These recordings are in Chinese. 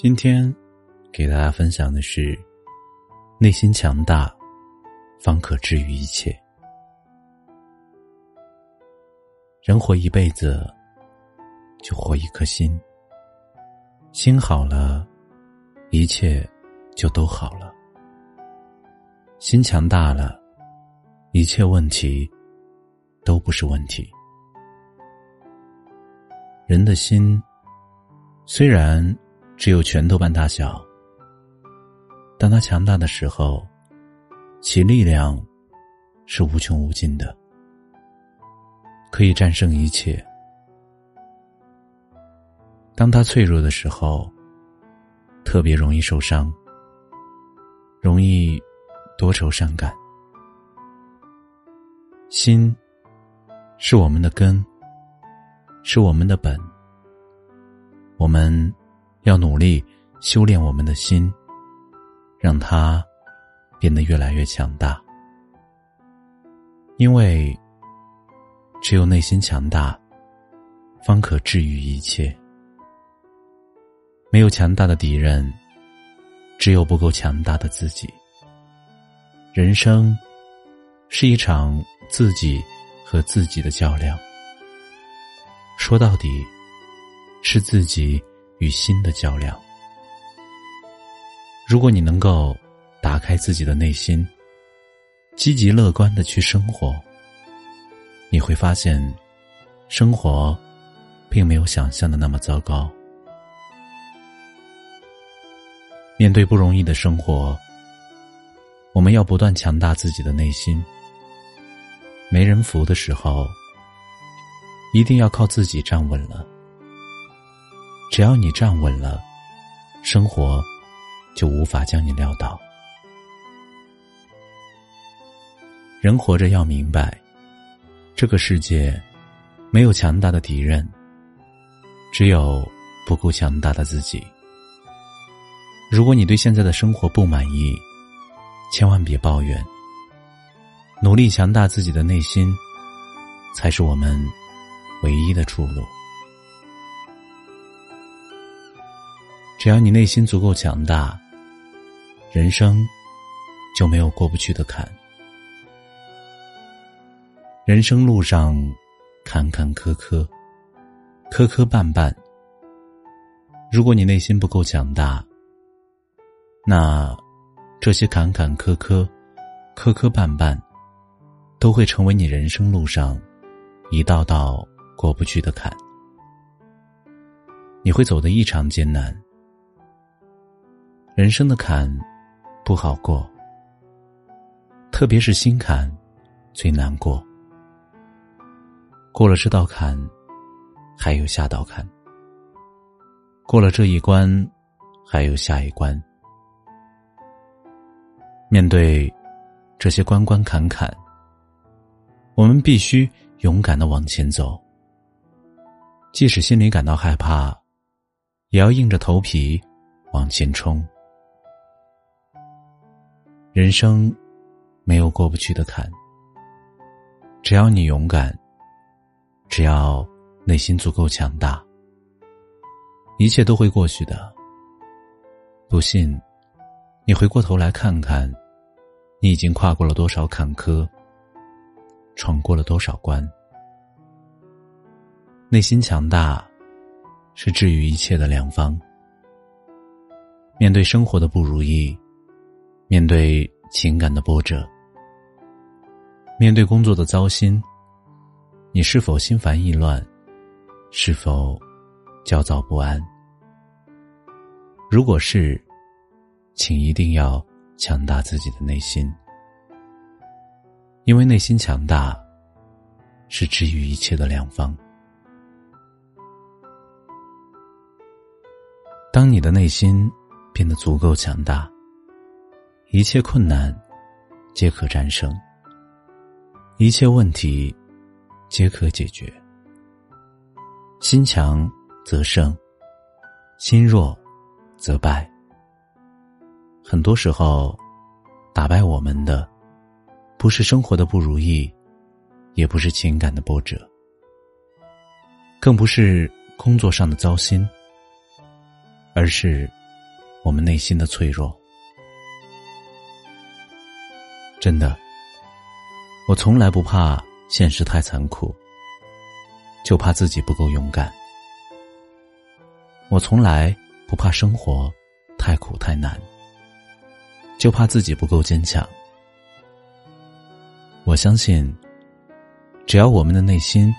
今天给大家分享的是：内心强大，方可治愈一切。人活一辈子，就活一颗心。心好了，一切就都好了。心强大了，一切问题都不是问题。人的心，虽然。只有拳头般大小。当他强大的时候，其力量是无穷无尽的，可以战胜一切。当他脆弱的时候，特别容易受伤，容易多愁善感。心是我们的根，是我们的本，我们。要努力修炼我们的心，让它变得越来越强大。因为只有内心强大，方可治愈一切。没有强大的敌人，只有不够强大的自己。人生是一场自己和自己的较量，说到底，是自己。与心的较量。如果你能够打开自己的内心，积极乐观的去生活，你会发现，生活并没有想象的那么糟糕。面对不容易的生活，我们要不断强大自己的内心。没人扶的时候，一定要靠自己站稳了。只要你站稳了，生活就无法将你撂倒。人活着要明白，这个世界没有强大的敌人，只有不够强大的自己。如果你对现在的生活不满意，千万别抱怨，努力强大自己的内心，才是我们唯一的出路。只要你内心足够强大，人生就没有过不去的坎。人生路上坎坎坷坷，磕磕绊绊。如果你内心不够强大，那这些坎坎坷坷、磕磕绊绊，都会成为你人生路上一道道过不去的坎。你会走得异常艰难。人生的坎不好过，特别是心坎最难过。过了这道坎，还有下道坎；过了这一关，还有下一关。面对这些关关坎坎，我们必须勇敢的往前走。即使心里感到害怕，也要硬着头皮往前冲。人生没有过不去的坎，只要你勇敢，只要内心足够强大，一切都会过去的。不信，你回过头来看看，你已经跨过了多少坎坷，闯过了多少关。内心强大，是治愈一切的良方。面对生活的不如意。面对情感的波折，面对工作的糟心，你是否心烦意乱？是否焦躁不安？如果是，请一定要强大自己的内心，因为内心强大是治愈一切的良方。当你的内心变得足够强大，一切困难皆可战胜，一切问题皆可解决。心强则胜，心弱则败。很多时候，打败我们的不是生活的不如意，也不是情感的波折，更不是工作上的糟心，而是我们内心的脆弱。真的，我从来不怕现实太残酷。就怕自己不够勇敢。我从来不怕生活太苦太难，就怕自己不够坚强。我相信，只要我们的内心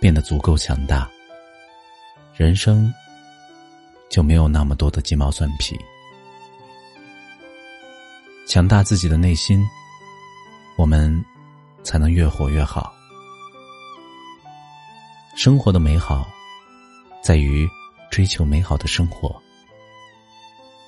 变得足够强大，人生就没有那么多的鸡毛蒜皮。强大自己的内心，我们才能越活越好。生活的美好，在于追求美好的生活，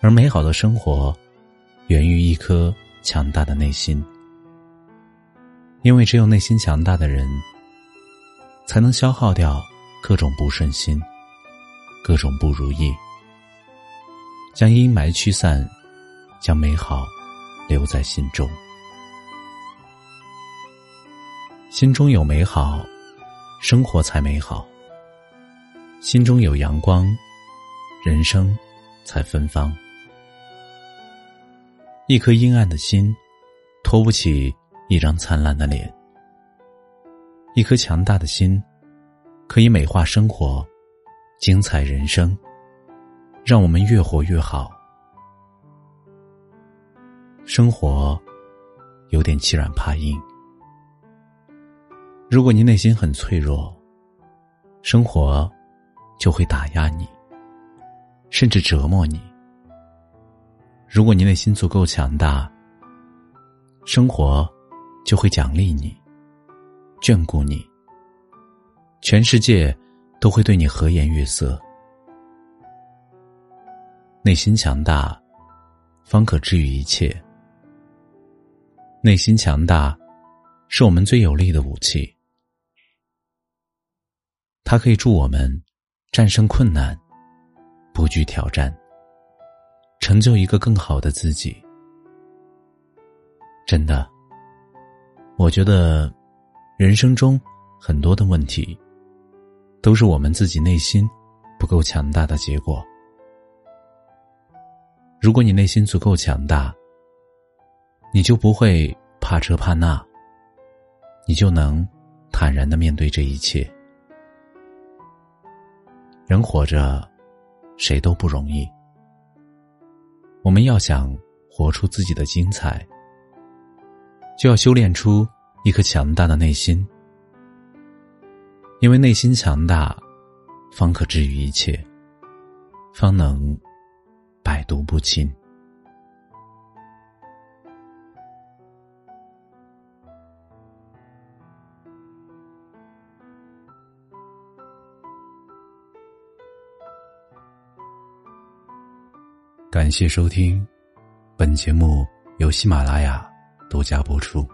而美好的生活，源于一颗强大的内心。因为只有内心强大的人，才能消耗掉各种不顺心、各种不如意，将阴霾驱散，将美好留在心中。心中有美好。生活才美好，心中有阳光，人生才芬芳。一颗阴暗的心，托不起一张灿烂的脸；一颗强大的心，可以美化生活，精彩人生，让我们越活越好。生活有点欺软怕硬。如果你内心很脆弱，生活就会打压你，甚至折磨你；如果你内心足够强大，生活就会奖励你，眷顾你，全世界都会对你和颜悦色。内心强大，方可治愈一切。内心强大，是我们最有力的武器。它可以助我们战胜困难，不惧挑战，成就一个更好的自己。真的，我觉得人生中很多的问题，都是我们自己内心不够强大的结果。如果你内心足够强大，你就不会怕这怕那，你就能坦然的面对这一切。人活着，谁都不容易。我们要想活出自己的精彩，就要修炼出一颗强大的内心。因为内心强大，方可治愈一切，方能百毒不侵。感谢收听，本节目由喜马拉雅独家播出。